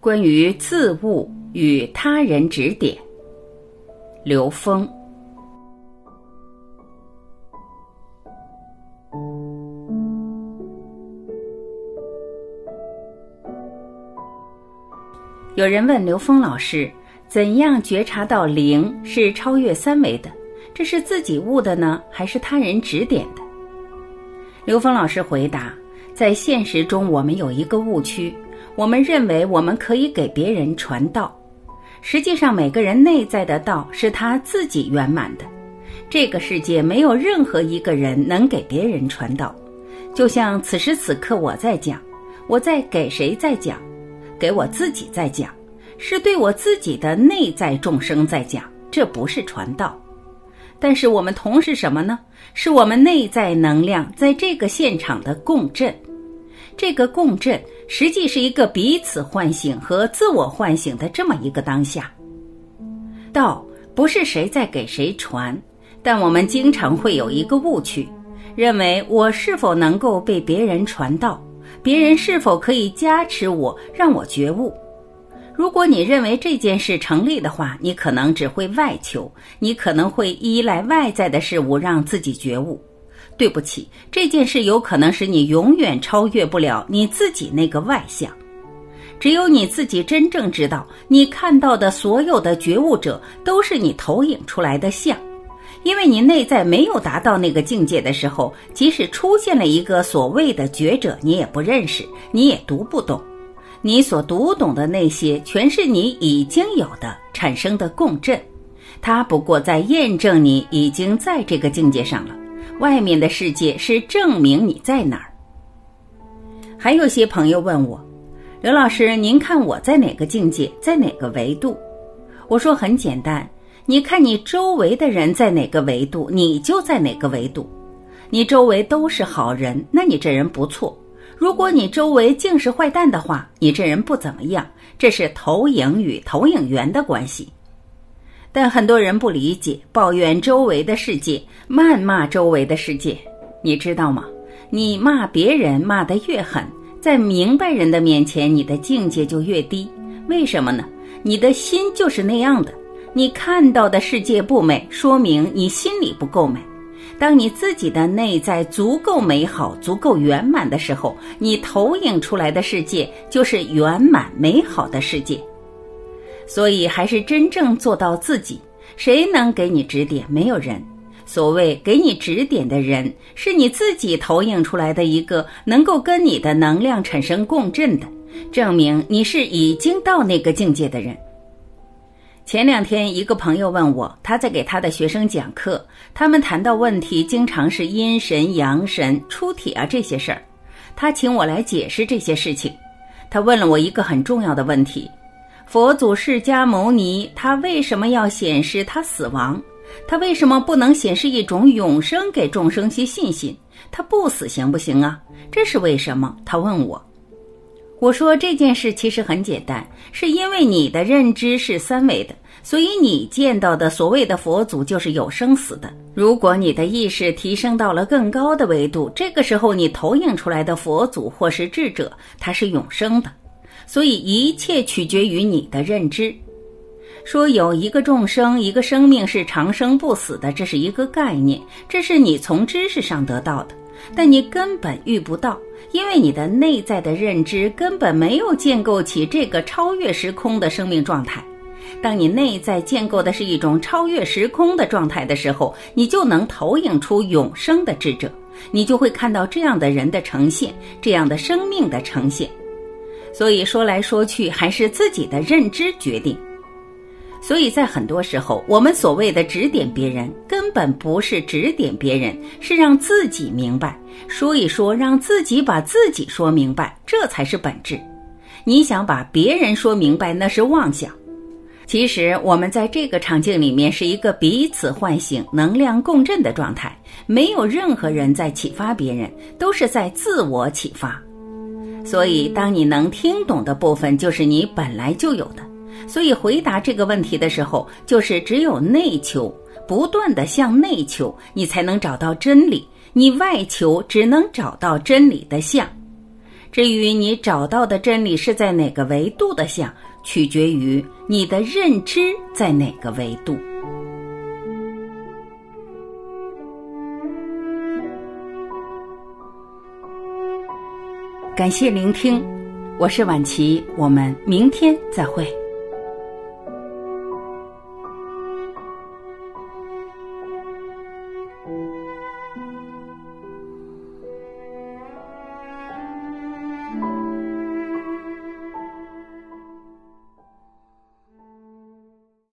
关于自悟与他人指点，刘峰。有人问刘峰老师：“怎样觉察到灵是超越三维的？这是自己悟的呢，还是他人指点的？”刘峰老师回答：“在现实中，我们有一个误区。”我们认为我们可以给别人传道，实际上每个人内在的道是他自己圆满的。这个世界没有任何一个人能给别人传道。就像此时此刻我在讲，我在给谁在讲？给我自己在讲，是对我自己的内在众生在讲，这不是传道。但是我们同是什么呢？是我们内在能量在这个现场的共振。这个共振实际是一个彼此唤醒和自我唤醒的这么一个当下。道不是谁在给谁传，但我们经常会有一个误区，认为我是否能够被别人传道，别人是否可以加持我，让我觉悟。如果你认为这件事成立的话，你可能只会外求，你可能会依赖外在的事物让自己觉悟。对不起，这件事有可能使你永远超越不了你自己那个外相。只有你自己真正知道，你看到的所有的觉悟者都是你投影出来的像。因为你内在没有达到那个境界的时候，即使出现了一个所谓的觉者，你也不认识，你也读不懂。你所读懂的那些，全是你已经有的产生的共振，它不过在验证你已经在这个境界上了。外面的世界是证明你在哪儿。还有些朋友问我，刘老师，您看我在哪个境界，在哪个维度？我说很简单，你看你周围的人在哪个维度，你就在哪个维度。你周围都是好人，那你这人不错；如果你周围尽是坏蛋的话，你这人不怎么样。这是投影与投影源的关系。但很多人不理解，抱怨周围的世界，谩骂周围的世界。你知道吗？你骂别人骂得越狠，在明白人的面前，你的境界就越低。为什么呢？你的心就是那样的。你看到的世界不美，说明你心里不够美。当你自己的内在足够美好、足够圆满的时候，你投影出来的世界就是圆满美好的世界。所以，还是真正做到自己。谁能给你指点？没有人。所谓给你指点的人，是你自己投影出来的一个能够跟你的能量产生共振的，证明你是已经到那个境界的人。前两天，一个朋友问我，他在给他的学生讲课，他们谈到问题，经常是阴神、阳神、出体啊这些事儿。他请我来解释这些事情。他问了我一个很重要的问题。佛祖释迦牟尼，他为什么要显示他死亡？他为什么不能显示一种永生给众生些信心？他不死行不行啊？这是为什么？他问我。我说这件事其实很简单，是因为你的认知是三维的，所以你见到的所谓的佛祖就是有生死的。如果你的意识提升到了更高的维度，这个时候你投影出来的佛祖或是智者，他是永生的。所以一切取决于你的认知。说有一个众生、一个生命是长生不死的，这是一个概念，这是你从知识上得到的，但你根本遇不到，因为你的内在的认知根本没有建构起这个超越时空的生命状态。当你内在建构的是一种超越时空的状态的时候，你就能投影出永生的智者，你就会看到这样的人的呈现，这样的生命的呈现。所以说来说去，还是自己的认知决定。所以在很多时候，我们所谓的指点别人，根本不是指点别人，是让自己明白，说一说，让自己把自己说明白，这才是本质。你想把别人说明白，那是妄想。其实我们在这个场景里面是一个彼此唤醒、能量共振的状态，没有任何人在启发别人，都是在自我启发。所以，当你能听懂的部分，就是你本来就有的。所以，回答这个问题的时候，就是只有内求，不断的向内求，你才能找到真理。你外求，只能找到真理的相。至于你找到的真理是在哪个维度的相，取决于你的认知在哪个维度。感谢聆听，我是婉琪，我们明天再会。